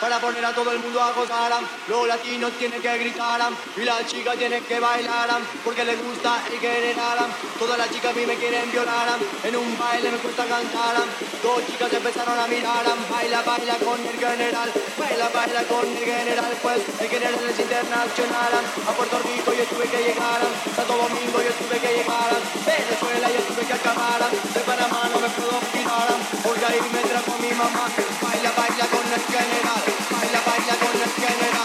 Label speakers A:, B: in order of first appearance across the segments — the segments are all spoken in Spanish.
A: para poner a todo el mundo a gozar. Los latinos tienen que gritar y las chicas tienen que bailar porque les gusta el general. Todas las chicas a mí me quieren violar. En un baile me gusta cantar. Dos chicas empezaron a mirar. Baila, baila con el general. Baila, baila con el general. Pues el general es internacional. A Puerto Rico yo tuve que llegar. Santo Domingo yo tuve que llegar. Venezuela yo tuve que acabar. De Panamá no me puedo opinar. Porque ahí me trajo mi mamá. Baila, baila con el general. Baila, baila con el general.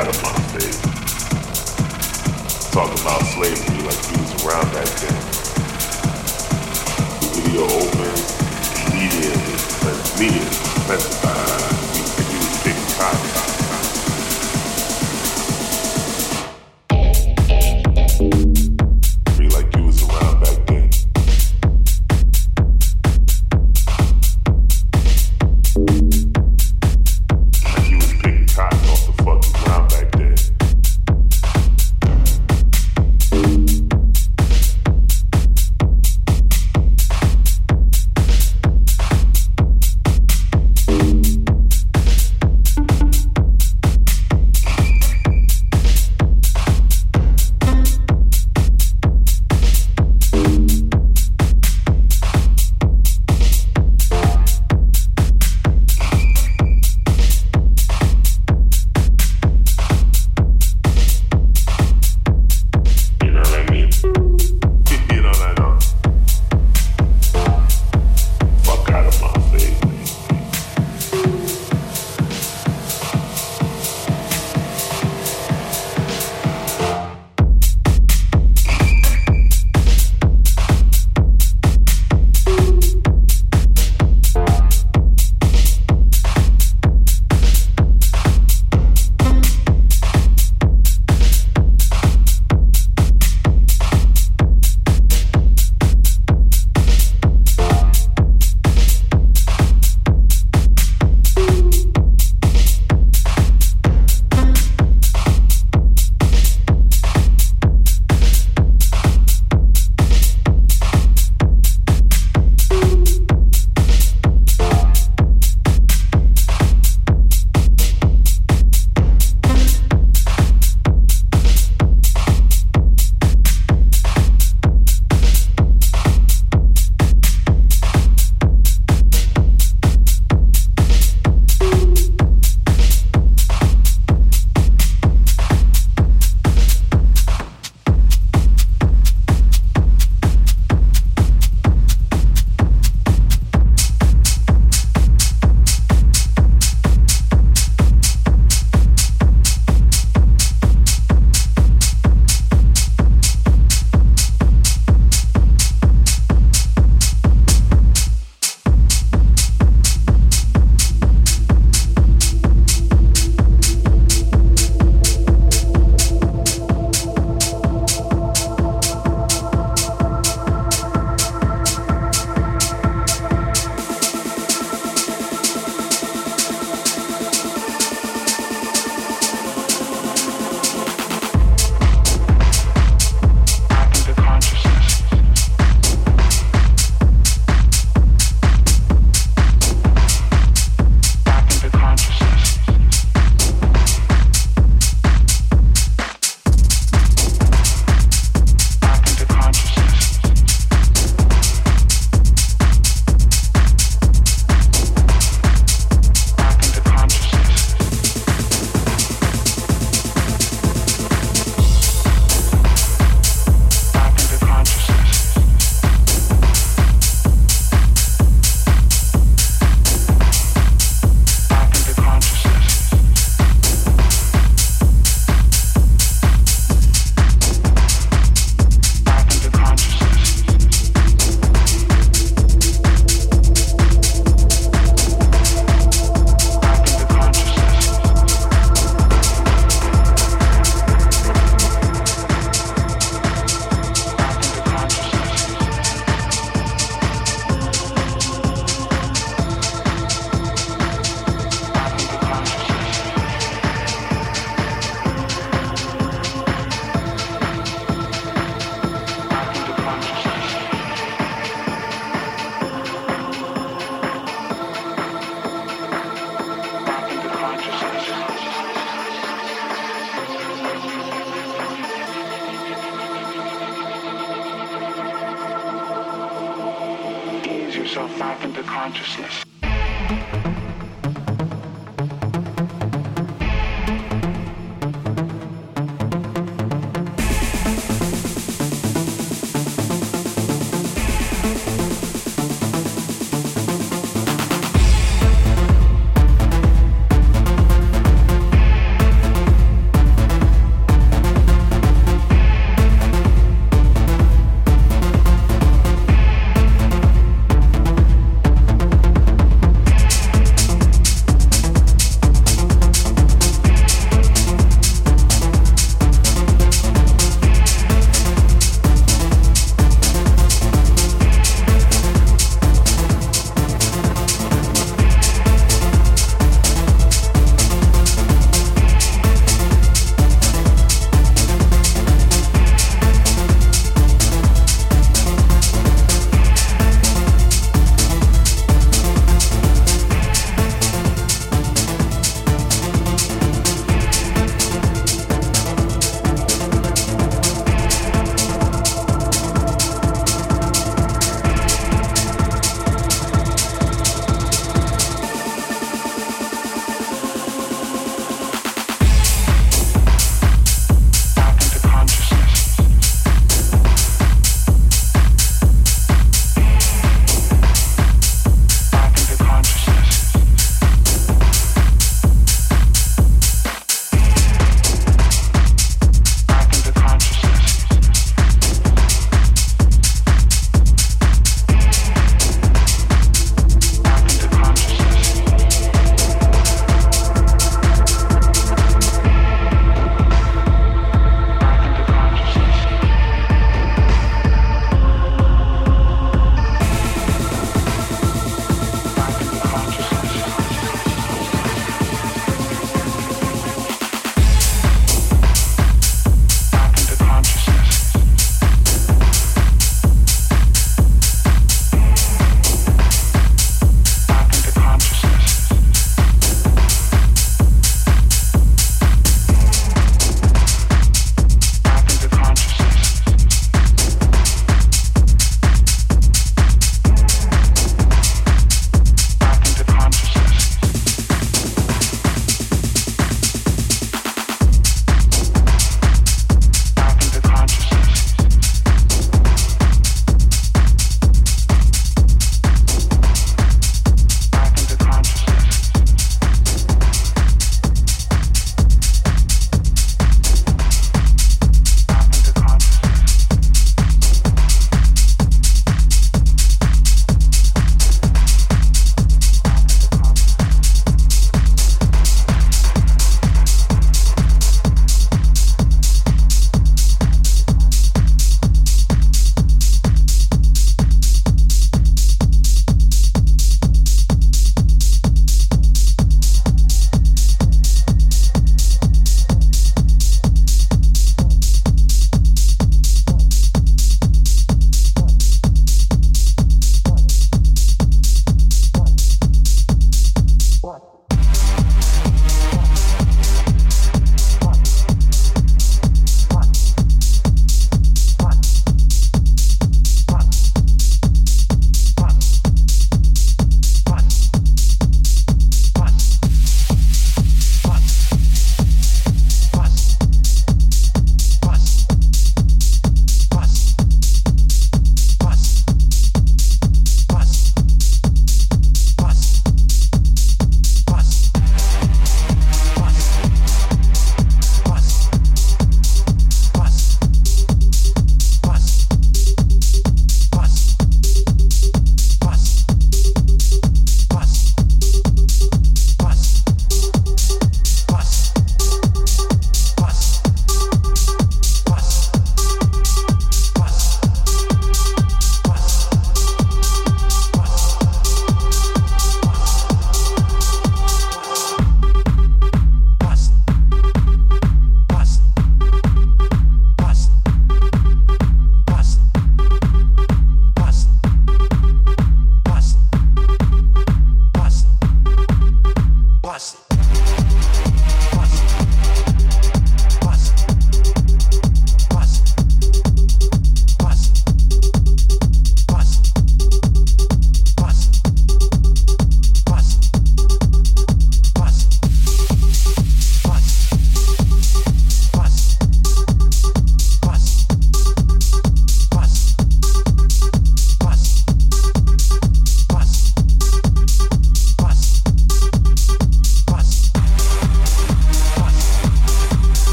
A: had him on stage. Talking about slavery like he was around back then.
B: The video opens immediately,
C: immediately,